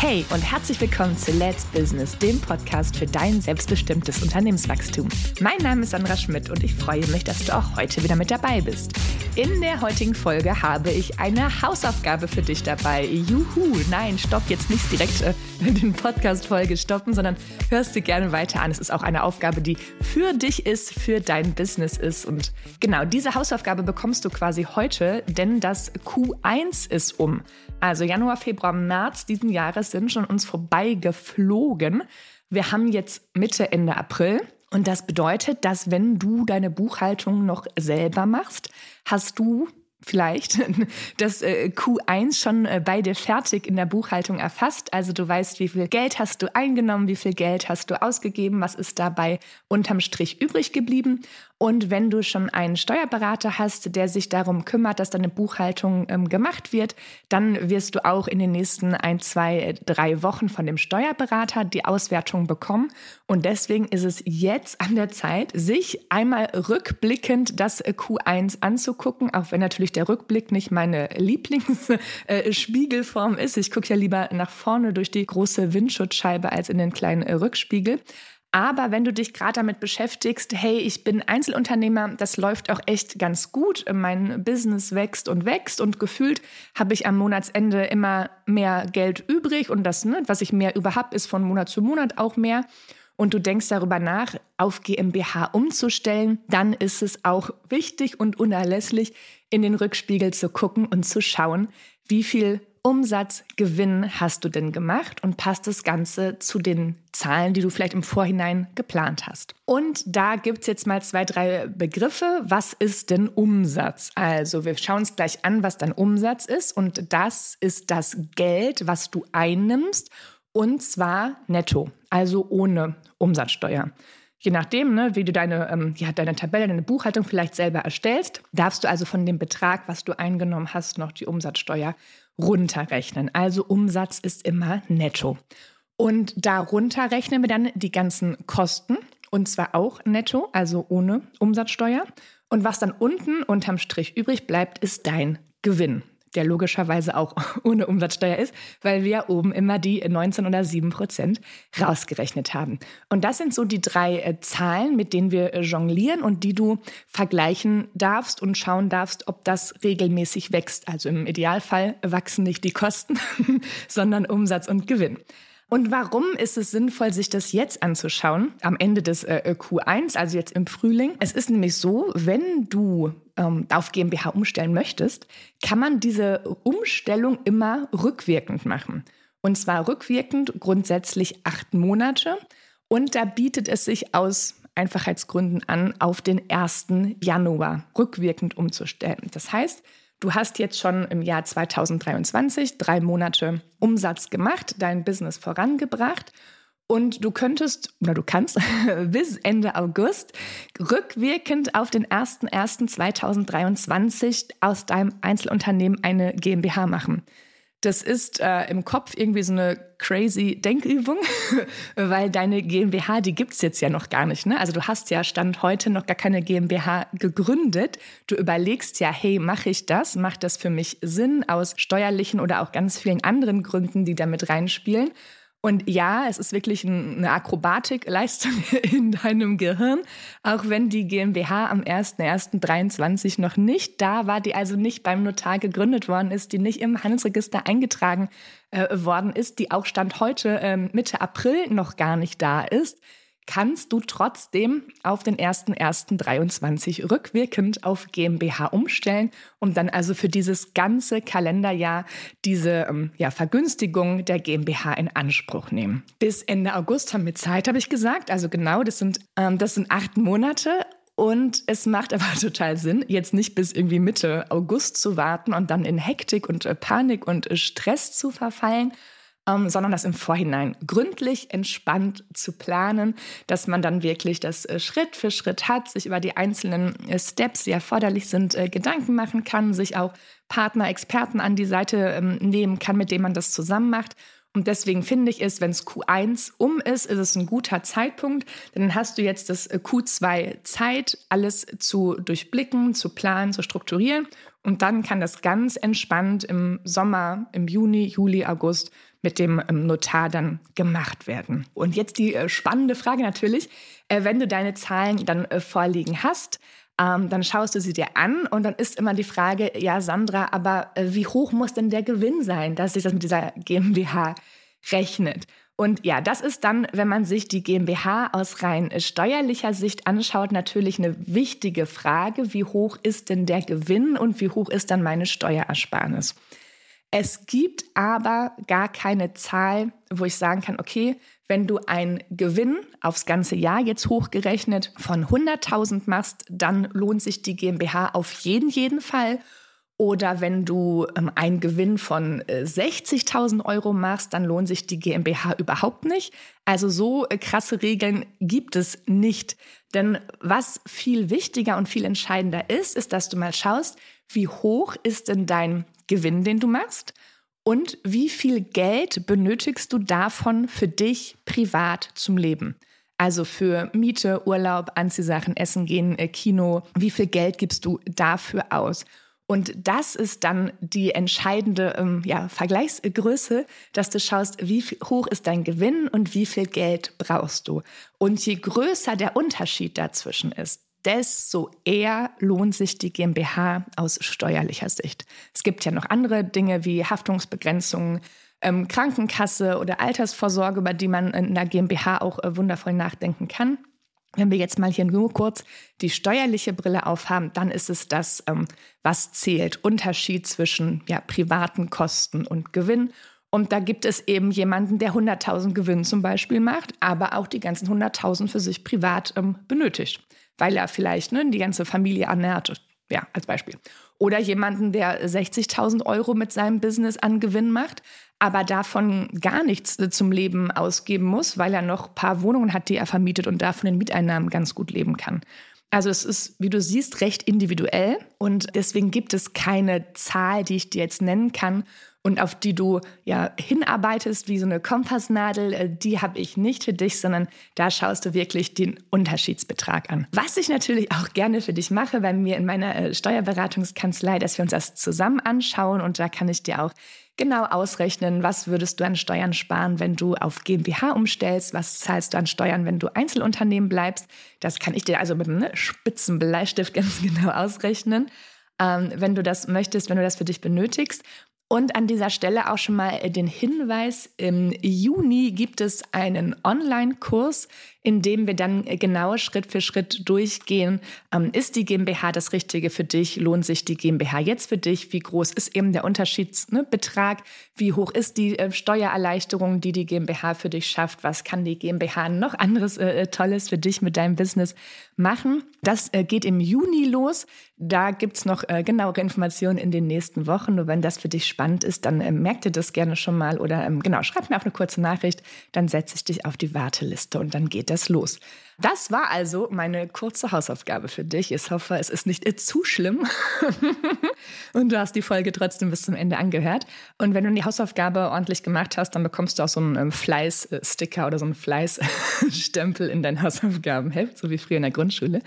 Hey und herzlich willkommen zu Let's Business, dem Podcast für dein selbstbestimmtes Unternehmenswachstum. Mein Name ist Sandra Schmidt und ich freue mich, dass du auch heute wieder mit dabei bist. In der heutigen Folge habe ich eine Hausaufgabe für dich dabei. Juhu, nein, stopp jetzt nicht direkt äh, den Podcast-Folge stoppen, sondern hörst du gerne weiter an. Es ist auch eine Aufgabe, die für dich ist, für dein Business ist. Und genau diese Hausaufgabe bekommst du quasi heute, denn das Q1 ist um. Also Januar, Februar, März diesen Jahres sind schon uns vorbeigeflogen. Wir haben jetzt Mitte, Ende April. Und das bedeutet, dass wenn du deine Buchhaltung noch selber machst, hast du vielleicht das äh, Q1 schon äh, bei dir fertig in der Buchhaltung erfasst. Also du weißt, wie viel Geld hast du eingenommen, wie viel Geld hast du ausgegeben, was ist dabei unterm Strich übrig geblieben. Und wenn du schon einen Steuerberater hast, der sich darum kümmert, dass deine Buchhaltung ähm, gemacht wird, dann wirst du auch in den nächsten ein, zwei, drei Wochen von dem Steuerberater die Auswertung bekommen. Und deswegen ist es jetzt an der Zeit, sich einmal rückblickend das Q1 anzugucken, auch wenn natürlich der Rückblick nicht meine Lieblingsspiegelform ist. Ich gucke ja lieber nach vorne durch die große Windschutzscheibe als in den kleinen Rückspiegel. Aber wenn du dich gerade damit beschäftigst, hey, ich bin Einzelunternehmer, das läuft auch echt ganz gut, mein Business wächst und wächst und gefühlt habe ich am Monatsende immer mehr Geld übrig. Und das, ne, was ich mehr über habe, ist von Monat zu Monat auch mehr. Und du denkst darüber nach, auf GmbH umzustellen, dann ist es auch wichtig und unerlässlich, in den Rückspiegel zu gucken und zu schauen, wie viel Umsatz, Gewinn hast du denn gemacht und passt das Ganze zu den Zahlen, die du vielleicht im Vorhinein geplant hast. Und da gibt es jetzt mal zwei, drei Begriffe. Was ist denn Umsatz? Also wir schauen uns gleich an, was dein Umsatz ist. Und das ist das Geld, was du einnimmst. Und zwar netto, also ohne Umsatzsteuer. Je nachdem, ne, wie du deine, ähm, ja, deine Tabelle, deine Buchhaltung vielleicht selber erstellst, darfst du also von dem Betrag, was du eingenommen hast, noch die Umsatzsteuer runterrechnen. Also Umsatz ist immer netto. Und darunter rechnen wir dann die ganzen Kosten und zwar auch netto, also ohne Umsatzsteuer. Und was dann unten unterm Strich übrig bleibt, ist dein Gewinn der logischerweise auch ohne Umsatzsteuer ist, weil wir oben immer die 19 oder 7 Prozent rausgerechnet haben. Und das sind so die drei äh, Zahlen, mit denen wir äh, jonglieren und die du vergleichen darfst und schauen darfst, ob das regelmäßig wächst. Also im Idealfall wachsen nicht die Kosten, sondern Umsatz und Gewinn. Und warum ist es sinnvoll, sich das jetzt anzuschauen, am Ende des äh, Q1, also jetzt im Frühling? Es ist nämlich so, wenn du ähm, auf GmbH umstellen möchtest, kann man diese Umstellung immer rückwirkend machen. Und zwar rückwirkend grundsätzlich acht Monate. Und da bietet es sich aus Einfachheitsgründen an, auf den 1. Januar rückwirkend umzustellen. Das heißt, Du hast jetzt schon im Jahr 2023 drei Monate Umsatz gemacht, dein Business vorangebracht und du könntest oder du kannst bis Ende August rückwirkend auf den 01.01.2023 aus deinem Einzelunternehmen eine GmbH machen. Das ist äh, im Kopf irgendwie so eine crazy Denkübung, weil deine GmbH, die gibt es jetzt ja noch gar nicht. Ne? Also du hast ja Stand heute noch gar keine GmbH gegründet. Du überlegst ja, hey, mache ich das? Macht das für mich Sinn aus steuerlichen oder auch ganz vielen anderen Gründen, die damit reinspielen? Und ja, es ist wirklich eine Akrobatikleistung in deinem Gehirn, auch wenn die GmbH am 01.01.23 noch nicht da war, die also nicht beim Notar gegründet worden ist, die nicht im Handelsregister eingetragen äh, worden ist, die auch Stand heute äh, Mitte April noch gar nicht da ist kannst du trotzdem auf den 01.01.23 rückwirkend auf GmbH umstellen und dann also für dieses ganze Kalenderjahr diese ähm, ja, Vergünstigung der GmbH in Anspruch nehmen. Bis Ende August haben wir Zeit, habe ich gesagt. Also genau, das sind, ähm, das sind acht Monate. Und es macht aber total Sinn, jetzt nicht bis irgendwie Mitte August zu warten und dann in Hektik und äh, Panik und äh, Stress zu verfallen, ähm, sondern das im Vorhinein gründlich, entspannt zu planen, dass man dann wirklich das äh, Schritt für Schritt hat, sich über die einzelnen äh, Steps, die erforderlich sind, äh, Gedanken machen kann, sich auch Partner, Experten an die Seite ähm, nehmen kann, mit denen man das zusammen macht. Und deswegen finde ich es, wenn es Q1 um ist, ist es ein guter Zeitpunkt. Dann hast du jetzt das äh, Q2 Zeit, alles zu durchblicken, zu planen, zu strukturieren. Und dann kann das ganz entspannt im Sommer, im Juni, Juli, August mit dem ähm, Notar dann gemacht werden. Und jetzt die äh, spannende Frage natürlich, äh, wenn du deine Zahlen dann äh, vorliegen hast, ähm, dann schaust du sie dir an und dann ist immer die Frage, ja Sandra, aber wie hoch muss denn der Gewinn sein, dass sich das mit dieser GmbH rechnet? Und ja, das ist dann, wenn man sich die GmbH aus rein steuerlicher Sicht anschaut, natürlich eine wichtige Frage. Wie hoch ist denn der Gewinn und wie hoch ist dann meine Steuerersparnis? Es gibt aber gar keine Zahl, wo ich sagen kann, okay, wenn du einen Gewinn aufs ganze Jahr jetzt hochgerechnet von 100.000 machst, dann lohnt sich die GmbH auf jeden, jeden Fall. Oder wenn du ähm, einen Gewinn von äh, 60.000 Euro machst, dann lohnt sich die GmbH überhaupt nicht. Also so äh, krasse Regeln gibt es nicht. Denn was viel wichtiger und viel entscheidender ist, ist, dass du mal schaust, wie hoch ist denn dein Gewinn, den du machst? Und wie viel Geld benötigst du davon für dich privat zum Leben? Also für Miete, Urlaub, Anziehsachen, Essen gehen, äh, Kino. Wie viel Geld gibst du dafür aus? Und das ist dann die entscheidende ähm, ja, Vergleichsgröße, dass du schaust, wie hoch ist dein Gewinn und wie viel Geld brauchst du. Und je größer der Unterschied dazwischen ist, desto eher lohnt sich die GmbH aus steuerlicher Sicht. Es gibt ja noch andere Dinge wie Haftungsbegrenzungen, ähm, Krankenkasse oder Altersvorsorge, über die man in einer GmbH auch äh, wundervoll nachdenken kann. Wenn wir jetzt mal hier nur kurz die steuerliche Brille aufhaben, dann ist es das, ähm, was zählt. Unterschied zwischen ja, privaten Kosten und Gewinn. Und da gibt es eben jemanden, der 100.000 Gewinn zum Beispiel macht, aber auch die ganzen 100.000 für sich privat ähm, benötigt, weil er vielleicht ne, die ganze Familie ernährt. Ja, als Beispiel. Oder jemanden, der 60.000 Euro mit seinem Business an Gewinn macht, aber davon gar nichts äh, zum Leben ausgeben muss, weil er noch ein paar Wohnungen hat, die er vermietet und davon den Mieteinnahmen ganz gut leben kann. Also es ist, wie du siehst, recht individuell und deswegen gibt es keine Zahl, die ich dir jetzt nennen kann und auf die du ja hinarbeitest wie so eine Kompassnadel, äh, die habe ich nicht für dich, sondern da schaust du wirklich den Unterschiedsbetrag an. Was ich natürlich auch gerne für dich mache bei mir in meiner äh, Steuerberatungskanzlei, dass wir uns das zusammen anschauen und da kann ich dir auch genau ausrechnen, was würdest du an Steuern sparen, wenn du auf GmbH umstellst, was zahlst du an Steuern, wenn du Einzelunternehmen bleibst. Das kann ich dir also mit einem ne, spitzen Bleistift ganz genau ausrechnen. Ähm, wenn du das möchtest, wenn du das für dich benötigst. Und an dieser Stelle auch schon mal den Hinweis, im Juni gibt es einen Online-Kurs, in dem wir dann genau Schritt für Schritt durchgehen. Ähm, ist die GmbH das Richtige für dich? Lohnt sich die GmbH jetzt für dich? Wie groß ist eben der Unterschiedsbetrag? Ne, Wie hoch ist die äh, Steuererleichterung, die die GmbH für dich schafft? Was kann die GmbH noch anderes äh, äh, Tolles für dich mit deinem Business machen? Das äh, geht im Juni los. Da gibt's noch äh, genauere Informationen in den nächsten Wochen. Nur wenn das für dich spannend ist, dann äh, merkt ihr das gerne schon mal oder ähm, genau, schreib mir auch eine kurze Nachricht. Dann setze ich dich auf die Warteliste und dann geht das es los. Das war also meine kurze Hausaufgabe für dich. Ich hoffe, es ist nicht zu schlimm und du hast die Folge trotzdem bis zum Ende angehört. Und wenn du die Hausaufgabe ordentlich gemacht hast, dann bekommst du auch so einen ähm, Fleißsticker oder so einen Fleißstempel in dein Hausaufgabenheft, so wie früher in der Grundschule.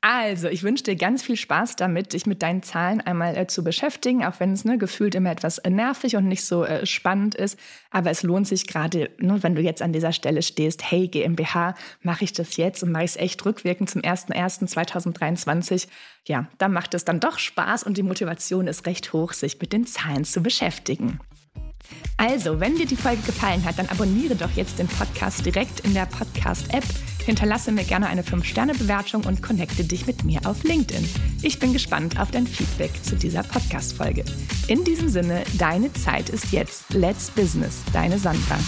Also, ich wünsche dir ganz viel Spaß damit, dich mit deinen Zahlen einmal äh, zu beschäftigen, auch wenn es ne, gefühlt immer etwas äh, nervig und nicht so äh, spannend ist. Aber es lohnt sich gerade, ne, wenn du jetzt an dieser Stelle stehst, hey GmbH, mache ich das jetzt und mache ich es echt rückwirkend zum 01.01.2023. Ja, dann macht es dann doch Spaß und die Motivation ist recht hoch, sich mit den Zahlen zu beschäftigen. Also, wenn dir die Folge gefallen hat, dann abonniere doch jetzt den Podcast direkt in der Podcast-App Hinterlasse mir gerne eine 5-Sterne-Bewertung und connecte dich mit mir auf LinkedIn. Ich bin gespannt auf dein Feedback zu dieser Podcast-Folge. In diesem Sinne, deine Zeit ist jetzt. Let's Business, deine Sandra.